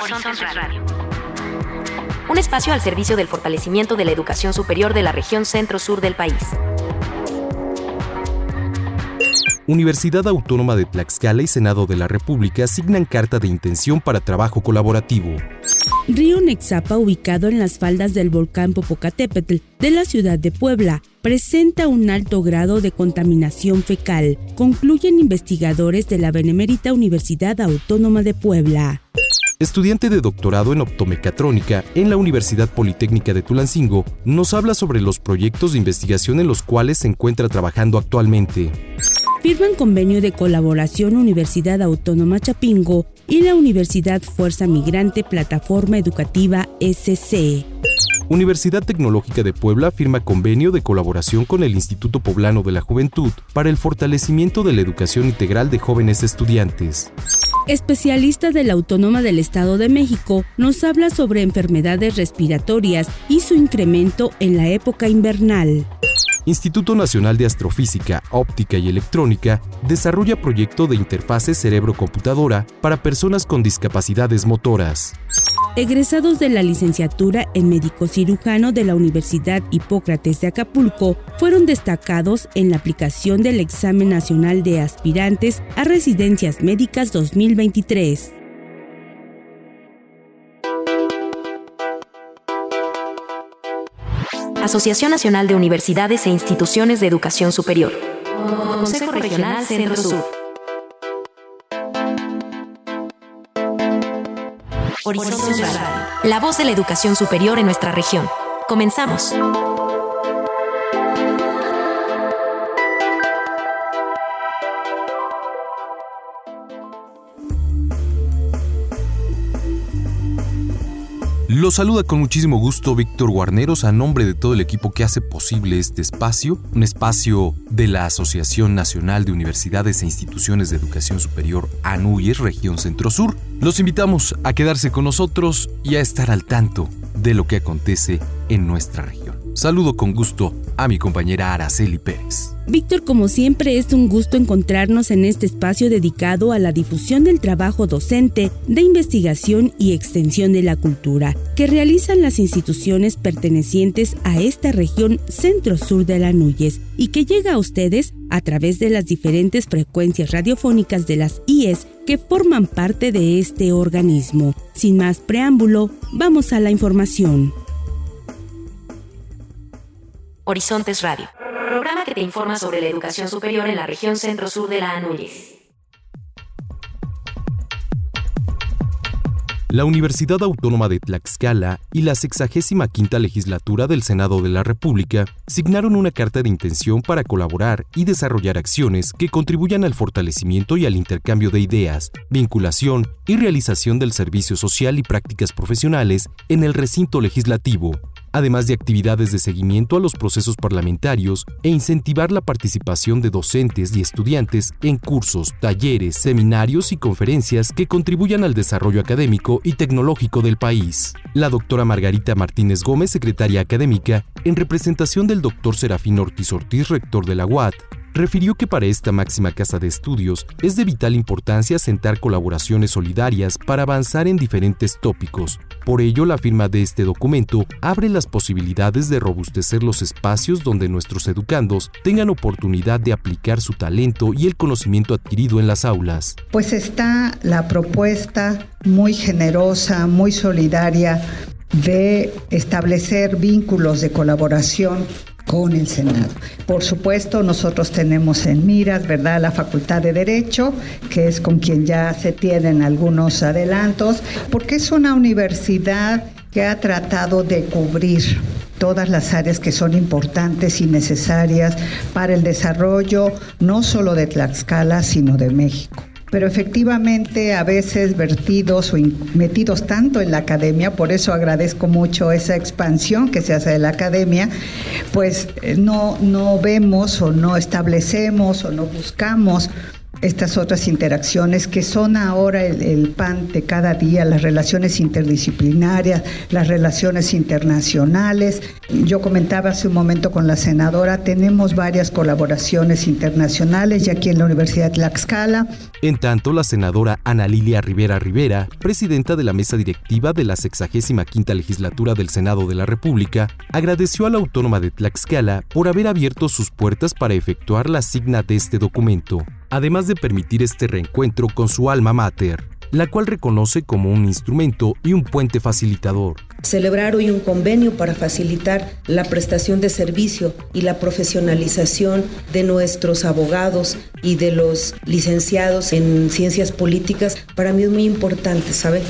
Horizontes Radio. Un espacio al servicio del fortalecimiento de la educación superior de la región centro-sur del país. Universidad Autónoma de Tlaxcala y Senado de la República asignan carta de intención para trabajo colaborativo. Río Nexapa, ubicado en las faldas del volcán Popocatépetl de la ciudad de Puebla, presenta un alto grado de contaminación fecal, concluyen investigadores de la Benemérita Universidad Autónoma de Puebla. Estudiante de doctorado en optomecatrónica en la Universidad Politécnica de Tulancingo, nos habla sobre los proyectos de investigación en los cuales se encuentra trabajando actualmente firman convenio de colaboración Universidad Autónoma Chapingo y la Universidad Fuerza Migrante Plataforma Educativa SC. Universidad Tecnológica de Puebla firma convenio de colaboración con el Instituto Poblano de la Juventud para el fortalecimiento de la educación integral de jóvenes estudiantes. Especialista de la Autónoma del Estado de México, nos habla sobre enfermedades respiratorias y su incremento en la época invernal. Instituto Nacional de Astrofísica, Óptica y Electrónica desarrolla proyecto de interfase cerebro-computadora para personas con discapacidades motoras. Egresados de la licenciatura en médico cirujano de la Universidad Hipócrates de Acapulco fueron destacados en la aplicación del Examen Nacional de Aspirantes a Residencias Médicas 2023. Asociación Nacional de Universidades e Instituciones de Educación Superior. Consejo Regional Centro Sur. Horizonte. La voz de la educación superior en nuestra región. Comenzamos. Lo saluda con muchísimo gusto Víctor Guarneros a nombre de todo el equipo que hace posible este espacio, un espacio de la Asociación Nacional de Universidades e Instituciones de Educación Superior ANUYES, región Centro-Sur. Los invitamos a quedarse con nosotros y a estar al tanto de lo que acontece en nuestra región. Saludo con gusto a mi compañera Araceli Pérez. Víctor, como siempre, es un gusto encontrarnos en este espacio dedicado a la difusión del trabajo docente, de investigación y extensión de la cultura que realizan las instituciones pertenecientes a esta región centro-sur de la Núñez y que llega a ustedes a través de las diferentes frecuencias radiofónicas de las IES que forman parte de este organismo. Sin más preámbulo, vamos a la información. Horizontes Radio, programa que te informa sobre la educación superior en la región centro-sur de la Anúñez. La Universidad Autónoma de Tlaxcala y la 65 legislatura del Senado de la República signaron una carta de intención para colaborar y desarrollar acciones que contribuyan al fortalecimiento y al intercambio de ideas, vinculación y realización del servicio social y prácticas profesionales en el recinto legislativo, además de actividades de seguimiento a los procesos parlamentarios e incentivar la participación de docentes y estudiantes en cursos, talleres, seminarios y conferencias que contribuyan al desarrollo académico y tecnológico del país. La doctora Margarita Martínez Gómez, secretaria académica, en representación del doctor Serafín Ortiz Ortiz, rector de la UAT, refirió que para esta máxima casa de estudios es de vital importancia sentar colaboraciones solidarias para avanzar en diferentes tópicos. Por ello, la firma de este documento abre las posibilidades de robustecer los espacios donde nuestros educandos tengan oportunidad de aplicar su talento y el conocimiento adquirido en las aulas. Pues está la propuesta muy generosa, muy solidaria de establecer vínculos de colaboración con el Senado. Por supuesto, nosotros tenemos en miras, ¿verdad?, la Facultad de Derecho, que es con quien ya se tienen algunos adelantos, porque es una universidad que ha tratado de cubrir todas las áreas que son importantes y necesarias para el desarrollo no solo de Tlaxcala, sino de México pero efectivamente a veces vertidos o metidos tanto en la academia, por eso agradezco mucho esa expansión que se hace de la academia, pues eh, no, no vemos o no establecemos o no buscamos estas otras interacciones que son ahora el, pan de cada día, las relaciones interdisciplinarias, las relaciones internacionales. Yo comentaba hace un momento con la senadora, tenemos varias colaboraciones internacionales y aquí en la Universidad de Tlaxcala. En tanto, la senadora Ana Lilia Rivera Rivera, presidenta de la mesa directiva de la 65 legislatura del Senado de la República, agradeció a la autónoma de Tlaxcala por haber abierto sus puertas para efectuar la signa de este documento además de permitir este reencuentro con su alma mater, la cual reconoce como un instrumento y un puente facilitador. Celebrar hoy un convenio para facilitar la prestación de servicio y la profesionalización de nuestros abogados y de los licenciados en ciencias políticas, para mí es muy importante, ¿sabe?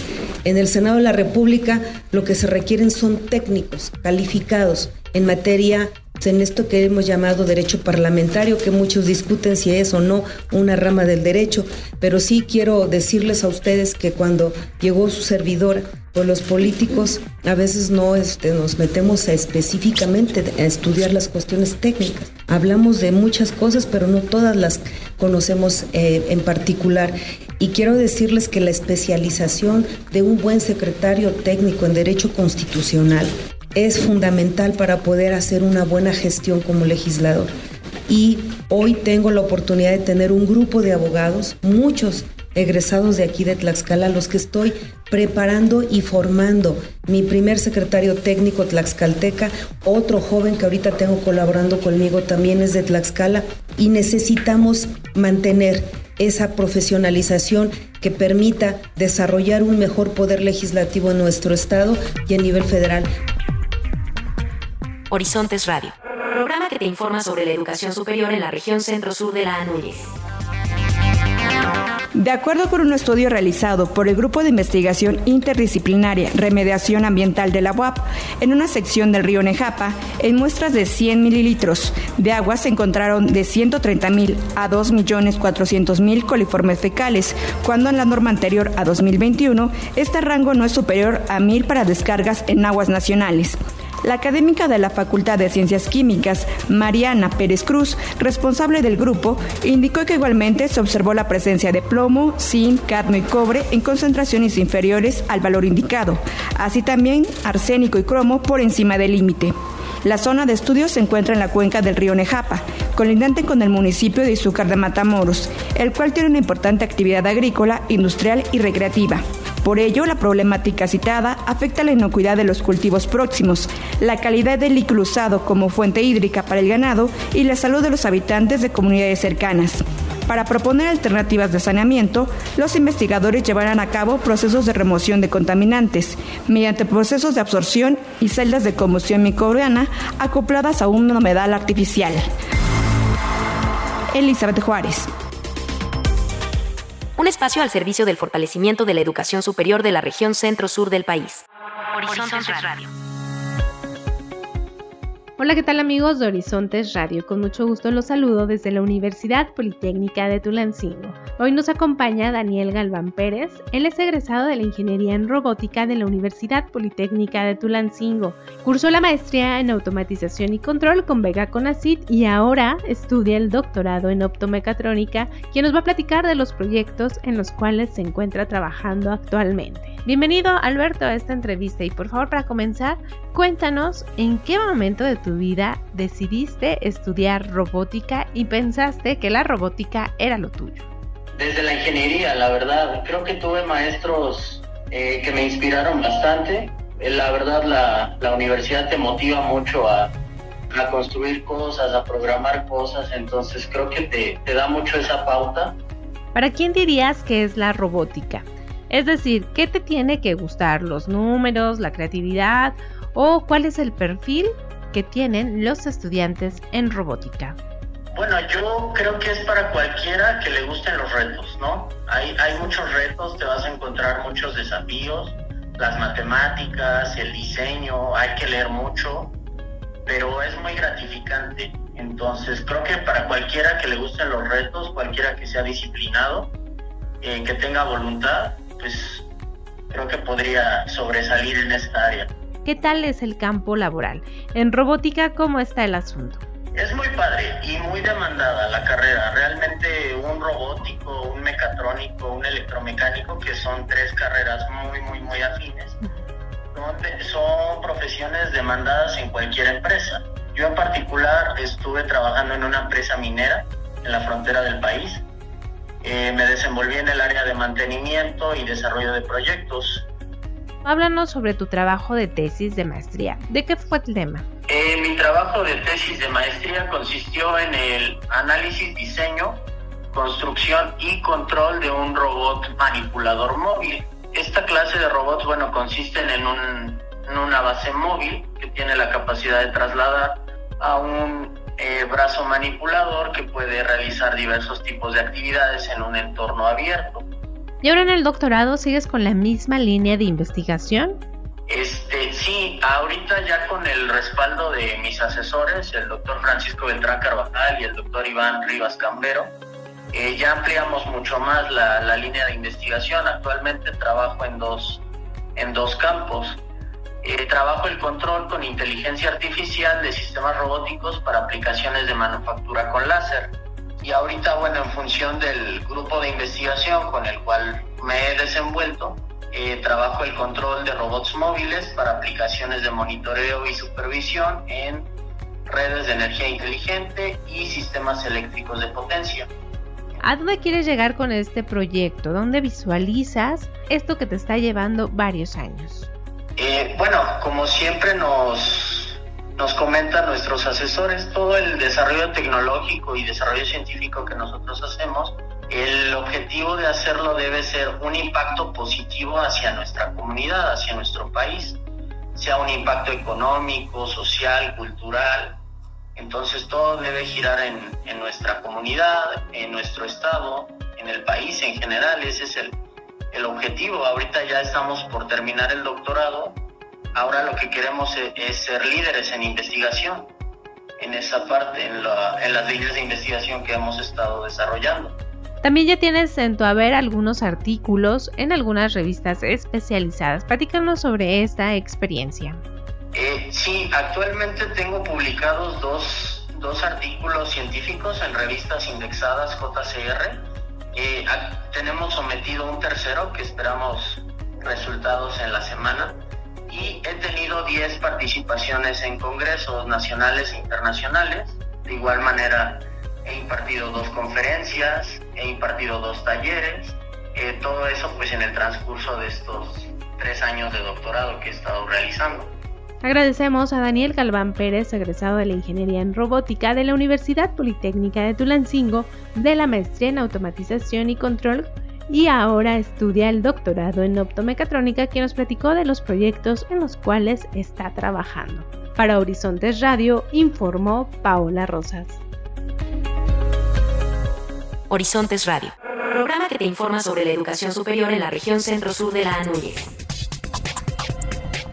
En el Senado de la República lo que se requieren son técnicos calificados en materia en esto que hemos llamado derecho parlamentario, que muchos discuten si es o no una rama del derecho, pero sí quiero decirles a ustedes que cuando llegó su servidora, pues los políticos a veces no este, nos metemos específicamente a estudiar las cuestiones técnicas. Hablamos de muchas cosas, pero no todas las conocemos eh, en particular. Y quiero decirles que la especialización de un buen secretario técnico en derecho constitucional es fundamental para poder hacer una buena gestión como legislador. Y hoy tengo la oportunidad de tener un grupo de abogados, muchos egresados de aquí de Tlaxcala, los que estoy preparando y formando. Mi primer secretario técnico tlaxcalteca, otro joven que ahorita tengo colaborando conmigo también es de Tlaxcala y necesitamos mantener esa profesionalización que permita desarrollar un mejor poder legislativo en nuestro estado y a nivel federal. Horizontes Radio, programa que te informa sobre la educación superior en la región centro-sur de la Núñez. De acuerdo con un estudio realizado por el Grupo de Investigación Interdisciplinaria Remediación Ambiental de la UAP, en una sección del río Nejapa, en muestras de 100 mililitros de agua se encontraron de 130 mil a 2.400.000 coliformes fecales, cuando en la norma anterior a 2021 este rango no es superior a 1.000 para descargas en aguas nacionales. La académica de la Facultad de Ciencias Químicas, Mariana Pérez Cruz, responsable del grupo, indicó que igualmente se observó la presencia de plomo, zinc, cadmio y cobre en concentraciones inferiores al valor indicado, así también arsénico y cromo por encima del límite. La zona de estudio se encuentra en la cuenca del río Nejapa, colindante con el municipio de Izúcar de Matamoros, el cual tiene una importante actividad agrícola, industrial y recreativa. Por ello, la problemática citada afecta la inocuidad de los cultivos próximos, la calidad del usado como fuente hídrica para el ganado y la salud de los habitantes de comunidades cercanas. Para proponer alternativas de saneamiento, los investigadores llevarán a cabo procesos de remoción de contaminantes mediante procesos de absorción y celdas de combustión microbiana acopladas a un humedal artificial. Elizabeth Juárez un espacio al servicio del fortalecimiento de la educación superior de la región centro-sur del país. Horizontes Radio. Hola, ¿qué tal amigos de Horizontes Radio? Con mucho gusto los saludo desde la Universidad Politécnica de Tulancingo. Hoy nos acompaña Daniel Galván Pérez. Él es egresado de la Ingeniería en Robótica de la Universidad Politécnica de Tulancingo. Cursó la maestría en Automatización y Control con Vega Conacit y ahora estudia el doctorado en Optomecatrónica, quien nos va a platicar de los proyectos en los cuales se encuentra trabajando actualmente. Bienvenido Alberto a esta entrevista y por favor para comenzar, cuéntanos en qué momento de tu vida decidiste estudiar robótica y pensaste que la robótica era lo tuyo. Desde la ingeniería, la verdad, creo que tuve maestros eh, que me inspiraron bastante. Eh, la verdad, la, universidad te motiva mucho a, a, construir cosas, a programar cosas, entonces creo que te, te da mucho esa pauta. ¿Para quién dirías que es la robótica? Es decir, ¿qué te tiene que gustar? ¿Los números, la creatividad o cuál es el perfil que tienen los estudiantes en robótica? Bueno, yo creo que es para cualquiera que le gusten los retos, ¿no? Hay, hay muchos retos, te vas a encontrar muchos desafíos, las matemáticas, el diseño, hay que leer mucho, pero es muy gratificante. Entonces, creo que para cualquiera que le gusten los retos, cualquiera que sea disciplinado, eh, que tenga voluntad, pues creo que podría sobresalir en esta área. ¿Qué tal es el campo laboral? En robótica, ¿cómo está el asunto? Es muy padre y muy demandada la carrera. Realmente un robótico, un mecatrónico, un electromecánico, que son tres carreras muy, muy, muy afines, son, profesiones demandadas en cualquier empresa. Yo en particular estuve trabajando en una empresa minera en la frontera del país. Eh, me desenvolví en el área de mantenimiento y desarrollo de proyectos. Háblanos sobre tu trabajo de tesis de maestría. ¿De qué fue el tema? Eh, mi trabajo de tesis de maestría consistió en el análisis, diseño, construcción y control de un robot manipulador móvil. Esta clase de robots, bueno, consisten en, una base móvil que tiene la capacidad de trasladar a un eh, brazo manipulador que puede realizar diversos tipos de actividades en un entorno abierto. ¿Y ahora en el doctorado sigues con la misma línea de investigación? Este, sí, ahorita ya con el respaldo de mis asesores, el doctor Francisco Beltrán Carvajal y el doctor Iván Rivas Cambero, eh, ya ampliamos mucho más la, línea de investigación. Actualmente trabajo en dos, en dos campos. Eh, trabajo el control con inteligencia artificial de sistemas robóticos para aplicaciones de manufactura con láser. Y ahorita, bueno, en función del grupo de investigación con el cual me he desenvuelto, eh, trabajo el control de robots móviles para aplicaciones de monitoreo y supervisión en redes de energía inteligente y sistemas eléctricos de potencia. ¿A dónde quieres llegar con este proyecto? ¿Dónde visualizas esto que te está llevando varios años? Eh, bueno, como siempre nos, nos comentan nuestros asesores, todo el desarrollo tecnológico y desarrollo científico que nosotros hacemos el objetivo de hacerlo debe ser un impacto positivo hacia nuestra comunidad, hacia nuestro país, sea un impacto económico, social, cultural. Entonces todo debe girar en, nuestra comunidad, en nuestro estado, en el país en general. Ese es el, objetivo. Ahorita ya estamos por terminar el doctorado. Ahora lo que queremos es, es ser líderes en investigación, en esa parte, en, la, en las líneas de investigación que hemos estado desarrollando. También ya tienes en tu haber algunos artículos en algunas revistas especializadas. Platícanos sobre esta experiencia. Eh, sí, actualmente tengo publicados dos, dos, artículos científicos en revistas indexadas JCR. Eh, tenemos sometido un tercero que esperamos resultados en la semana y he tenido 10 participaciones en congresos nacionales e internacionales. De igual manera, he impartido dos conferencias, he impartido dos talleres, eh, todo eso pues en el transcurso de estos tres años de doctorado que he estado realizando. Agradecemos a Daniel Galván Pérez, egresado de la Ingeniería en Robótica de la Universidad Politécnica de Tulancingo, de la maestría en Automatización y Control, y ahora estudia el doctorado en Optomecatrónica, que nos platicó de los proyectos en los cuales está trabajando. Para Horizontes Radio, informó Paola Rosas. Horizontes Radio, programa que te informa sobre la educación superior en la región centro-sur de la Núñez.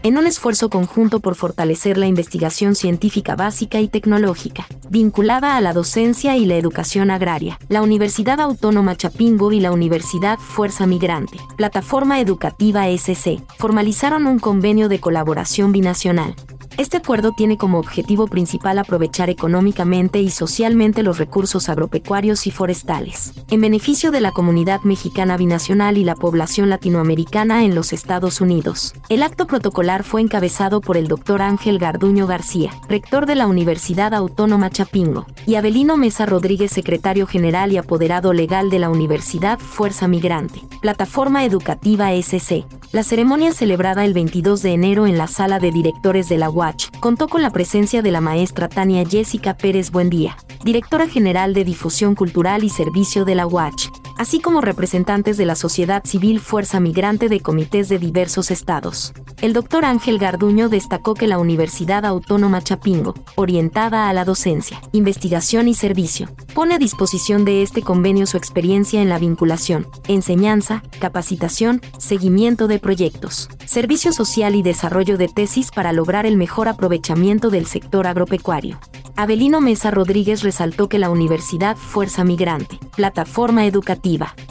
En un esfuerzo conjunto por fortalecer la investigación científica básica y tecnológica, vinculada a la docencia y la educación agraria, la Universidad Autónoma Chapingo y la Universidad Fuerza Migrante, Plataforma Educativa SC, formalizaron un convenio de colaboración binacional, este acuerdo tiene como objetivo principal aprovechar económicamente y socialmente los recursos agropecuarios y forestales, en beneficio de la comunidad mexicana binacional y la población latinoamericana en los Estados Unidos. El acto protocolar fue encabezado por el doctor Ángel Garduño García, rector de la Universidad Autónoma Chapingo, y Abelino Mesa Rodríguez, secretario general y apoderado legal de la Universidad Fuerza Migrante, Plataforma Educativa SC. La ceremonia celebrada el 22 de enero en la sala de directores de la UAS contó con la presencia de la maestra Tania Jessica Pérez Buendía, directora general de Difusión Cultural y Servicio de la UACH, así como representantes de la sociedad civil Fuerza Migrante de comités de diversos estados. El doctor Ángel Garduño destacó que la Universidad Autónoma Chapingo, orientada a la docencia, investigación y servicio, pone a disposición de este convenio su experiencia en la vinculación, enseñanza, capacitación, seguimiento de proyectos, servicio social y desarrollo de tesis para lograr el mejor aprovechamiento del sector agropecuario. Abelino Mesa Rodríguez resaltó que la Universidad Fuerza Migrante, plataforma educativa,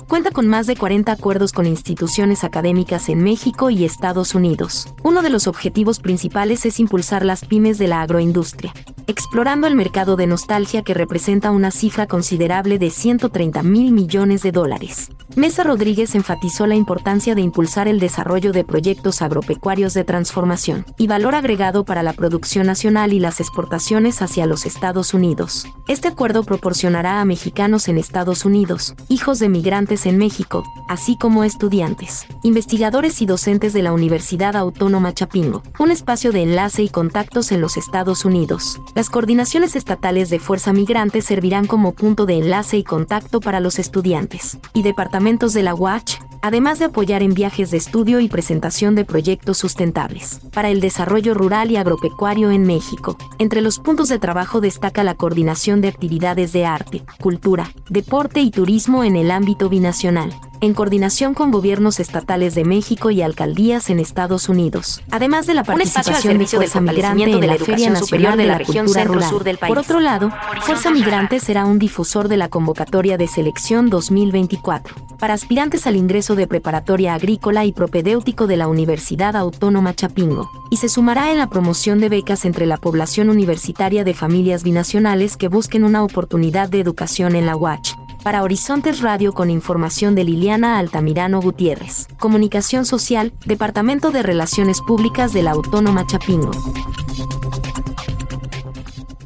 cuenta con más de 40 acuerdos con instituciones académicas en México y Estados Unidos. Uno de los objetivos principales es impulsar las pymes de la agroindustria, explorando el mercado de nostalgia que representa una cifra considerable de 130 mil millones de dólares. Mesa Rodríguez enfatizó la importancia de impulsar el desarrollo de proyectos agropecuarios de transformación y valor agregado para la producción nacional y las exportaciones hacia los Estados Unidos. Este acuerdo proporcionará a mexicanos en Estados Unidos, hijos de migrantes en México, así como estudiantes, investigadores y docentes de la Universidad Autónoma Chapingo, un espacio de enlace y contactos en los Estados Unidos. Las coordinaciones estatales de Fuerza Migrante servirán como punto de enlace y contacto para los estudiantes y departamentos de la UACH, además de apoyar en viajes de estudio y presentación de proyectos sustentables para el desarrollo rural y agropecuario en México. Entre los puntos de trabajo destaca la coordinación de actividades de arte, cultura, deporte y turismo en el ámbito binacional, en coordinación con gobiernos estatales de México y alcaldías en Estados Unidos, además de la participación de Fuerza Migrante en la Feria Nacional de la Región Centro-Sur del país. Por otro lado, Fuerza Migrante será un difusor de la convocatoria de selección 2024 para aspirantes al ingreso de preparatoria agrícola y propedéutico de la Universidad Autónoma Chapingo, y se sumará en la promoción de becas entre la población universitaria de familias binacionales que busquen una oportunidad de educación en la UACH para Horizontes Radio con información de Liliana Altamirano Gutiérrez. Comunicación Social, Departamento de Relaciones Públicas de la Autónoma Chapingo.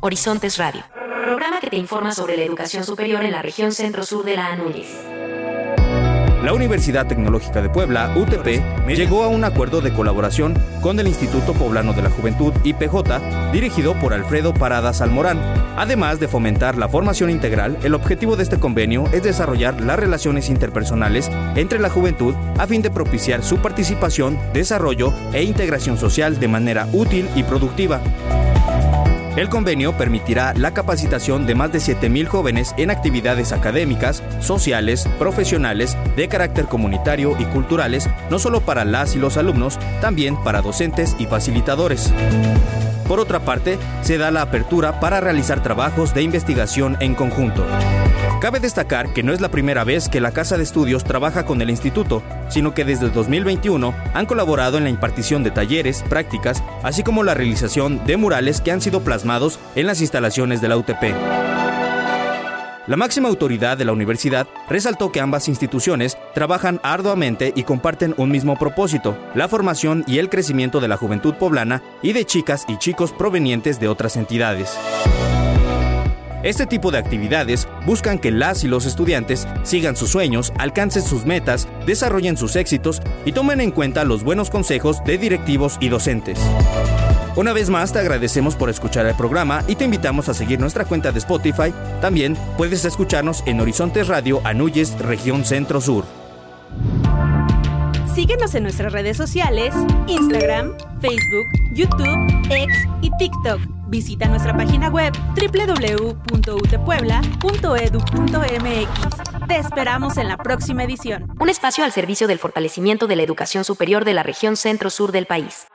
Horizontes Radio. Programa que te informa sobre la educación superior en la región centro-sur de la Anúñez. La Universidad Tecnológica de Puebla, UTP, llegó a un acuerdo de colaboración con el Instituto Poblano de la Juventud, IPJ, dirigido por Alfredo Paradas Almorán. Además de fomentar la formación integral, el objetivo de este convenio es desarrollar las relaciones interpersonales entre la juventud a fin de propiciar su participación, desarrollo e integración social de manera útil y productiva. El convenio permitirá la capacitación de más de 7.000 jóvenes en actividades académicas, sociales, profesionales, de carácter comunitario y culturales, no solo para las y los alumnos, también para docentes y facilitadores. Por otra parte, se da la apertura para realizar trabajos de investigación en conjunto. Cabe destacar que no es la primera vez que la Casa de Estudios trabaja con el instituto, sino que desde 2021 han colaborado en la impartición de talleres, prácticas, así como la realización de murales que han sido plasmados en las instalaciones de la UTP. La máxima autoridad de la universidad resaltó que ambas instituciones trabajan arduamente y comparten un mismo propósito, la formación y el crecimiento de la juventud poblana y de chicas y chicos provenientes de otras entidades. Este tipo de actividades buscan que las y los estudiantes sigan sus sueños, alcancen sus metas, desarrollen sus éxitos y tomen en cuenta los buenos consejos de directivos y docentes. Una vez más te agradecemos por escuchar el programa y te invitamos a seguir nuestra cuenta de Spotify. También puedes escucharnos en Horizontes Radio Anuyes, región Centro Sur. Síguenos en nuestras redes sociales, Instagram, Facebook, YouTube, X y TikTok Visita nuestra página web www.utepuebla.edu.mx. Te esperamos en la próxima edición. Un espacio al servicio del fortalecimiento de la educación superior de la región centro-sur del país.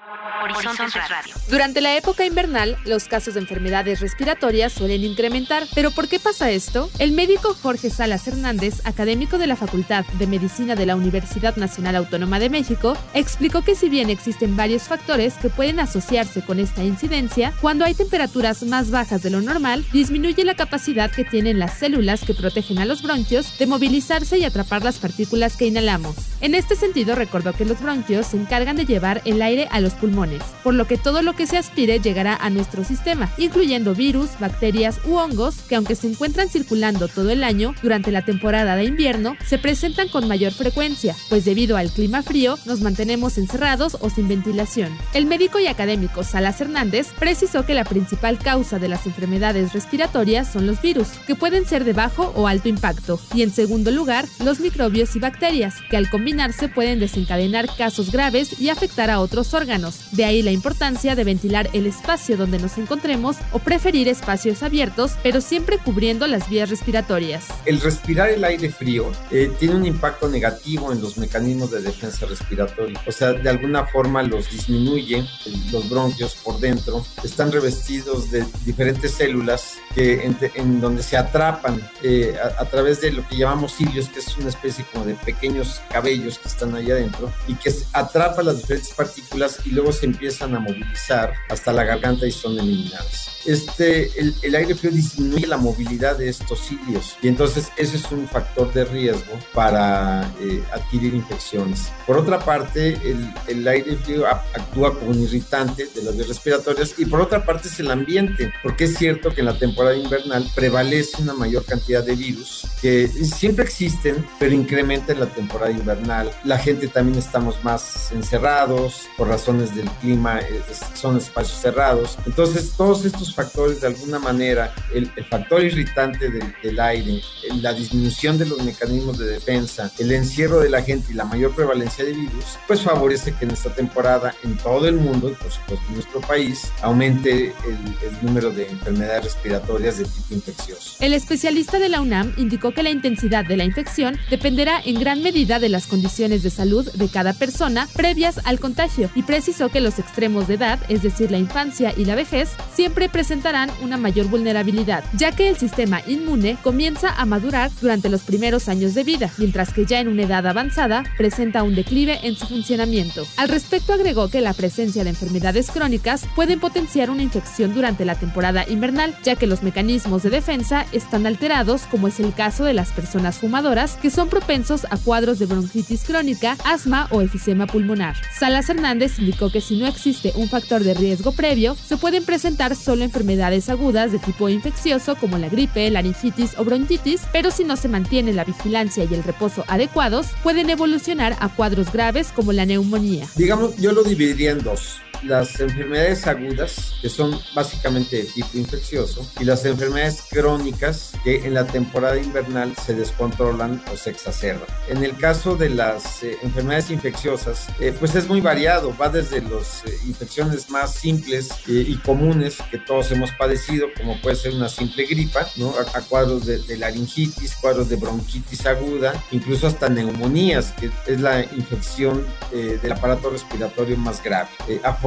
Durante la época invernal, los casos de enfermedades respiratorias suelen incrementar. ¿Pero por qué pasa esto? El médico Jorge Salas Hernández, académico de la Facultad de Medicina de la Universidad Nacional Autónoma de México, explicó que si bien existen varios factores que pueden asociarse con esta incidencia, cuando hay temperaturas más bajas de lo normal, disminuye la capacidad que tienen las células que protegen a los bronquios de movilizarse y atrapar las partículas que inhalamos. En este sentido, recordó que los bronquios se encargan de llevar el aire a los pulmones, por lo que todo lo que se aspire llegará a nuestro sistema, incluyendo virus, bacterias u hongos que aunque se encuentran circulando todo el año, durante la temporada de invierno se presentan con mayor frecuencia, pues debido al clima frío nos mantenemos encerrados o sin ventilación. El médico y académico Salas Hernández precisó que la principal causa de las enfermedades respiratorias son los virus, que pueden ser de bajo o alto impacto, y en segundo lugar, los microbios y bacterias, que al combinar pueden desencadenar casos graves y afectar a otros órganos. Ahí la importancia de ventilar el espacio donde nos encontremos o preferir espacios abiertos, pero siempre cubriendo las vías respiratorias. El respirar el aire frío eh, tiene un impacto negativo en los mecanismos de defensa respiratoria. O sea, de alguna forma los disminuye, los bronquios por dentro están revestidos de diferentes células en, donde se atrapan eh, a, través de lo que llamamos cilios, que es una especie como de pequeños cabellos que están ahí adentro y que atrapa las diferentes partículas y luego se empiezan a movilizar hasta la garganta y son eliminadas. Este, el, aire frío disminuye la movilidad de estos cilios y entonces ese es un factor de riesgo para eh, adquirir infecciones. Por otra parte, el, el, aire frío actúa como un irritante de las vías respiratorias y por otra parte es el ambiente, porque es cierto que en la temporada invernal prevalece una mayor cantidad de virus que siempre existen, pero incrementa en la temporada invernal. La gente también estamos más encerrados por razones del clima, eh, son espacios cerrados. Entonces, todos estos factores, de alguna manera, el, factor irritante del, del aire, la disminución de los mecanismos de defensa, el encierro de la gente y la mayor prevalencia de virus, pues favorece que en esta temporada en todo el mundo y por supuesto en nuestro país aumente el, el número de enfermedades respiratorias de tipo infeccioso. El especialista de la UNAM indicó que la intensidad de la infección dependerá en gran medida de las condiciones de salud de cada persona previas al contagio y precisó que los extremos de edad, es decir, la infancia y la vejez, siempre presentarán una mayor vulnerabilidad, ya que el sistema inmune comienza a madurar durante los primeros años de vida, mientras que ya en una edad avanzada presenta un declive en su funcionamiento. Al respecto agregó que la presencia de enfermedades crónicas pueden potenciar una infección durante la temporada invernal, ya que los mecanismos de defensa están alterados, como es el caso de las personas fumadoras, que son propensos a cuadros de bronquitis crónica, asma o efisema pulmonar. Salas Hernández indicó que si no existe un factor de riesgo previo, se pueden presentar solo enfermedades agudas de tipo infeccioso como la gripe, laringitis o bronquitis, pero si no se mantiene la vigilancia y el reposo adecuados, pueden evolucionar a cuadros graves como la neumonía. Digamos, yo lo dividiría en dos las enfermedades agudas, que son básicamente de tipo infeccioso, y las enfermedades crónicas, que en la temporada invernal se descontrolan o se exacerban. En el caso de las eh, enfermedades infecciosas, eh, pues es muy variado, va desde las eh, infecciones más simples y comunes que todos hemos padecido, como puede ser una simple gripa, ¿no? a, cuadros de, laringitis, cuadros de bronquitis aguda, incluso hasta neumonías, que es la infección del aparato respiratorio más grave.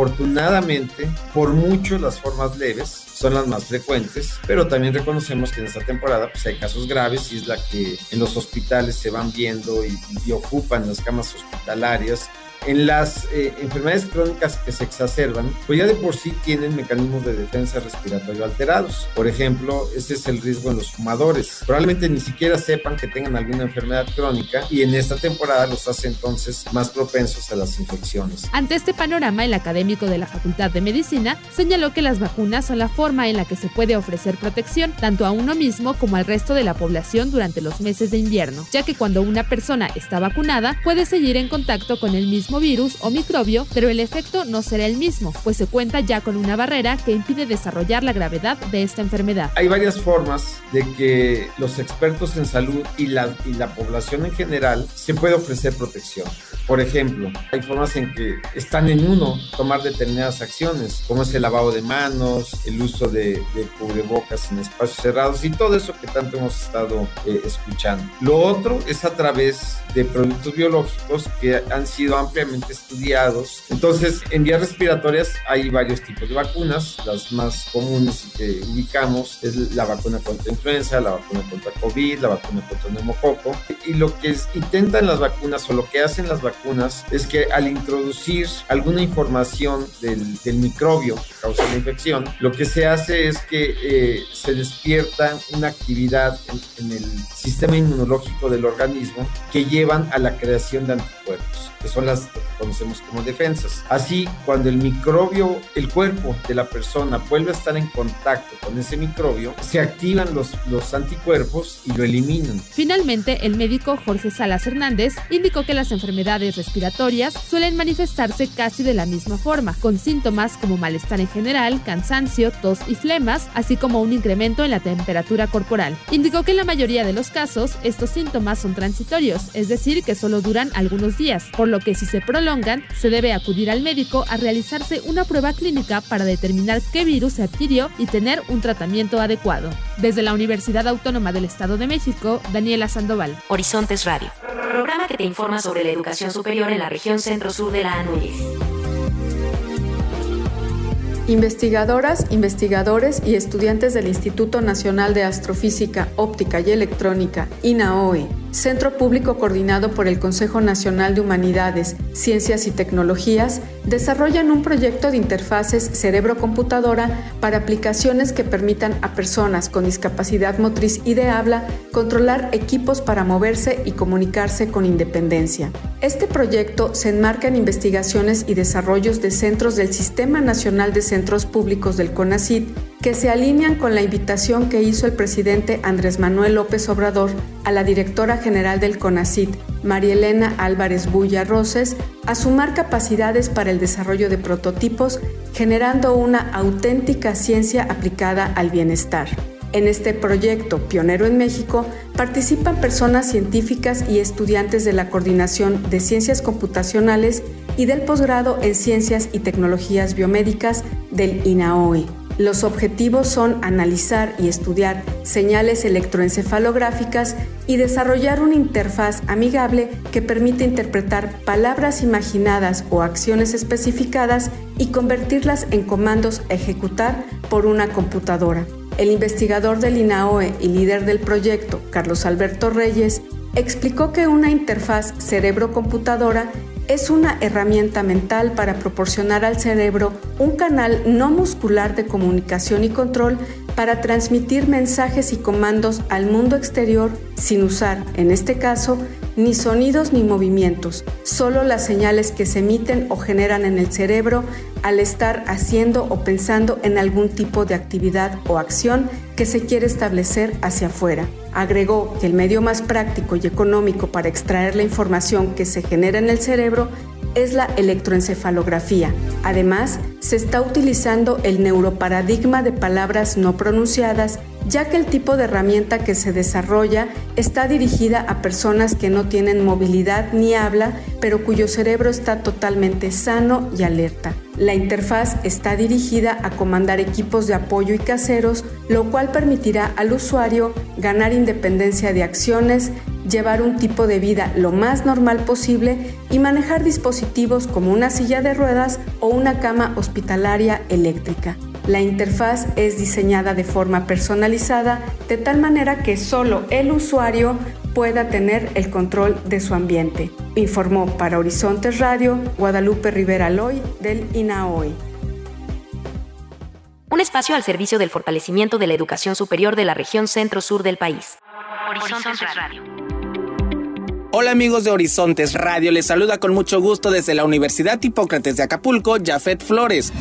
Afortunadamente, por mucho las formas leves son las más frecuentes, pero también reconocemos que en esta temporada pues, hay casos graves y es la que en los hospitales se van viendo y, y ocupan las camas hospitalarias en las eh, enfermedades crónicas que se exacerban, pues ya de por sí tienen mecanismos de defensa respiratorio alterados. Por ejemplo, ese es el riesgo en los fumadores. Probablemente ni siquiera sepan que tengan alguna enfermedad crónica y en esta temporada los hace entonces más propensos a las infecciones. Ante este panorama, el académico de la Facultad de Medicina señaló que las vacunas son la forma en la que se puede ofrecer protección tanto a uno mismo como al resto de la población durante los meses de invierno, ya que cuando una persona está vacunada puede seguir en contacto con el mismo virus o microbio, pero el efecto no será el mismo, pues se cuenta ya con una barrera que impide desarrollar la gravedad de esta enfermedad. Hay varias formas de que los expertos en salud y la, y la población en general se puede ofrecer protección. Por ejemplo, hay formas en que están en uno tomar determinadas acciones, como es el lavado de manos, el uso de, cubrebocas en espacios cerrados y todo eso que tanto hemos estado eh, escuchando. Lo otro es a través de productos biológicos que han sido ampliamente estudiados. Entonces, en vías respiratorias hay varios tipos de vacunas. Las más comunes que ubicamos es la vacuna contra influenza, la vacuna contra COVID, la vacuna contra neumococo. Y lo que intentan las vacunas o lo que hacen las vacunas es que al introducir alguna información del, microbio que causa la infección, lo que se hace es que eh, se despierta una actividad en, el sistema inmunológico del organismo que llevan a la creación de anticuerpos, que son las conocemos como defensas. Así, cuando el microbio, el cuerpo de la persona vuelve a estar en contacto con ese microbio, se activan los, los anticuerpos y lo eliminan. Finalmente, el médico Jorge Salas Hernández indicó que las enfermedades respiratorias suelen manifestarse casi de la misma forma, con síntomas como malestar en general, cansancio, tos y flemas, así como un incremento en la temperatura corporal. Indicó que en la mayoría de los casos estos síntomas son transitorios, es decir, que solo duran algunos días, por lo que si se prolongan, se debe acudir al médico a realizarse una prueba clínica para determinar qué virus se adquirió y tener un tratamiento adecuado. Desde la Universidad Autónoma del Estado de México, Daniela Sandoval. Horizontes Radio. Programa que te informa sobre la educación superior en la región centro-sur de la ANUYES. Investigadoras, investigadores y estudiantes del Instituto Nacional de Astrofísica, Óptica y Electrónica, INAOE, Centro Público coordinado por el Consejo Nacional de Humanidades, Ciencias y Tecnologías, desarrollan un proyecto de interfaces cerebro-computadora para aplicaciones que permitan a personas con discapacidad motriz y de habla controlar equipos para moverse y comunicarse con independencia. Este proyecto se enmarca en investigaciones y desarrollos de centros del Sistema Nacional de Centros Públicos del CONACYT que se alinean con la invitación que hizo el presidente Andrés Manuel López Obrador a la directora general del CONACYT, María Elena Álvarez Bulla Roses, a sumar capacidades para el desarrollo de prototipos, generando una auténtica ciencia aplicada al bienestar. En este proyecto, pionero en México, participan personas científicas y estudiantes de la Coordinación de Ciencias Computacionales y del posgrado en Ciencias y Tecnologías Biomédicas del INAOE. Los objetivos son analizar y estudiar señales electroencefalográficas y desarrollar una interfaz amigable que permite interpretar palabras imaginadas o acciones especificadas y convertirlas en comandos a ejecutar por una computadora. El investigador del INAOE y líder del proyecto, Carlos Alberto Reyes, explicó que una interfaz cerebro-computadora es una herramienta mental para proporcionar al cerebro un canal no muscular de comunicación y control para transmitir mensajes y comandos al mundo exterior sin usar, en este caso, ni sonidos ni movimientos, solo las señales que se emiten o generan en el cerebro al estar haciendo o pensando en algún tipo de actividad o acción que se quiere establecer hacia afuera. Agregó que el medio más práctico y económico para extraer la información que se genera en el cerebro es la electroencefalografía. Además, se está utilizando el neuroparadigma de palabras no pronunciadas, ya que el tipo de herramienta que se desarrolla está dirigida a personas que no tienen movilidad ni habla, pero cuyo cerebro está totalmente sano y alerta. La interfaz está dirigida a comandar equipos de apoyo y caseros, lo cual permitirá al usuario ganar independencia de acciones, llevar un tipo de vida lo más normal posible y manejar dispositivos como una silla de ruedas o una cama hospitalaria eléctrica. La interfaz es diseñada de forma personalizada de tal manera que solo el usuario pueda tener el control de su ambiente, informó para Horizontes Radio Guadalupe Rivera Loy del INAOI. Un espacio al servicio del fortalecimiento de la educación superior de la región centro-sur del país. Horizontes Radio. Hola amigos de Horizontes Radio, les saluda con mucho gusto desde la Universidad Hipócrates de Acapulco, Jafet Flores.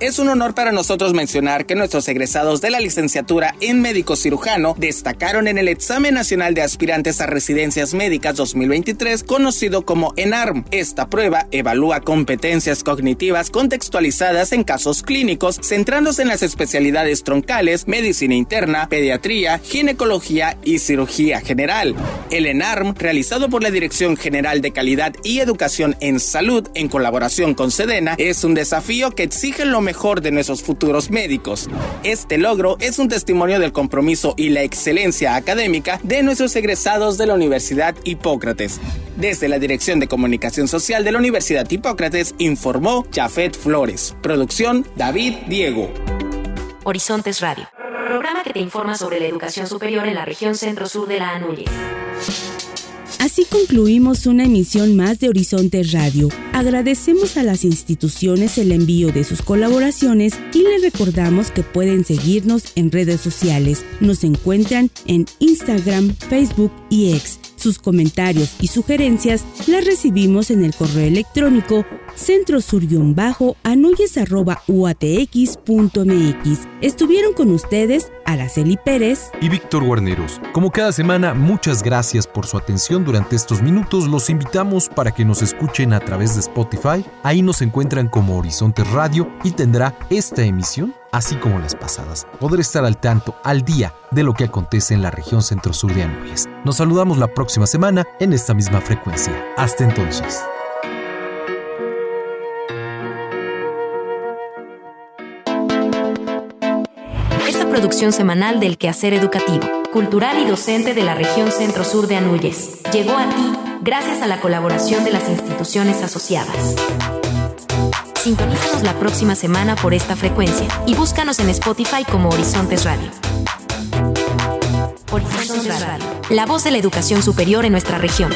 Es un honor para nosotros mencionar que nuestros egresados de la licenciatura en médico cirujano destacaron en el Examen Nacional de Aspirantes a Residencias Médicas 2023, conocido como ENARM. Esta prueba evalúa competencias cognitivas contextualizadas en casos clínicos, centrándose en las especialidades troncales, medicina interna, pediatría, ginecología y cirugía general. El ENARM, realizado por la Dirección General de Calidad y Educación en Salud en colaboración con Sedena, es un desafío que exige lo mejor de nuestros futuros médicos. Este logro es un testimonio del compromiso y la excelencia académica de nuestros egresados de la Universidad Hipócrates. Desde la Dirección de Comunicación Social de la Universidad Hipócrates informó Jafet Flores. Producción David Diego. Horizontes Radio. Programa que te informa sobre la educación superior en la región centro-sur de la ANUYES. Así concluimos una emisión más de Horizonte Radio. Agradecemos a las instituciones el envío de sus colaboraciones y les recordamos que pueden seguirnos en redes sociales. Nos encuentran en Instagram, Facebook y X. Sus comentarios y sugerencias las recibimos en el correo electrónico centrosur-uatx.mx. Estuvieron con ustedes Araceli Pérez y Víctor Guarneros. Como cada semana, muchas gracias por su atención durante estos minutos. Los invitamos para que nos escuchen a través de Spotify. Ahí nos encuentran como Horizonte Radio y tendrá esta emisión así como las pasadas. Poder estar al tanto, al día, de lo que acontece en la región centro-sur de Anúñez. Nos saludamos la próxima semana en esta misma frecuencia. Hasta entonces. Esta producción semanal del quehacer educativo, cultural y docente de la región centro-sur de Anúñez llegó a ti gracias a la colaboración de las instituciones asociadas. Sintonízanos la próxima semana por esta frecuencia y búscanos en Spotify como Horizontes Radio. Horizontes Radio, la voz de la educación superior en nuestra región.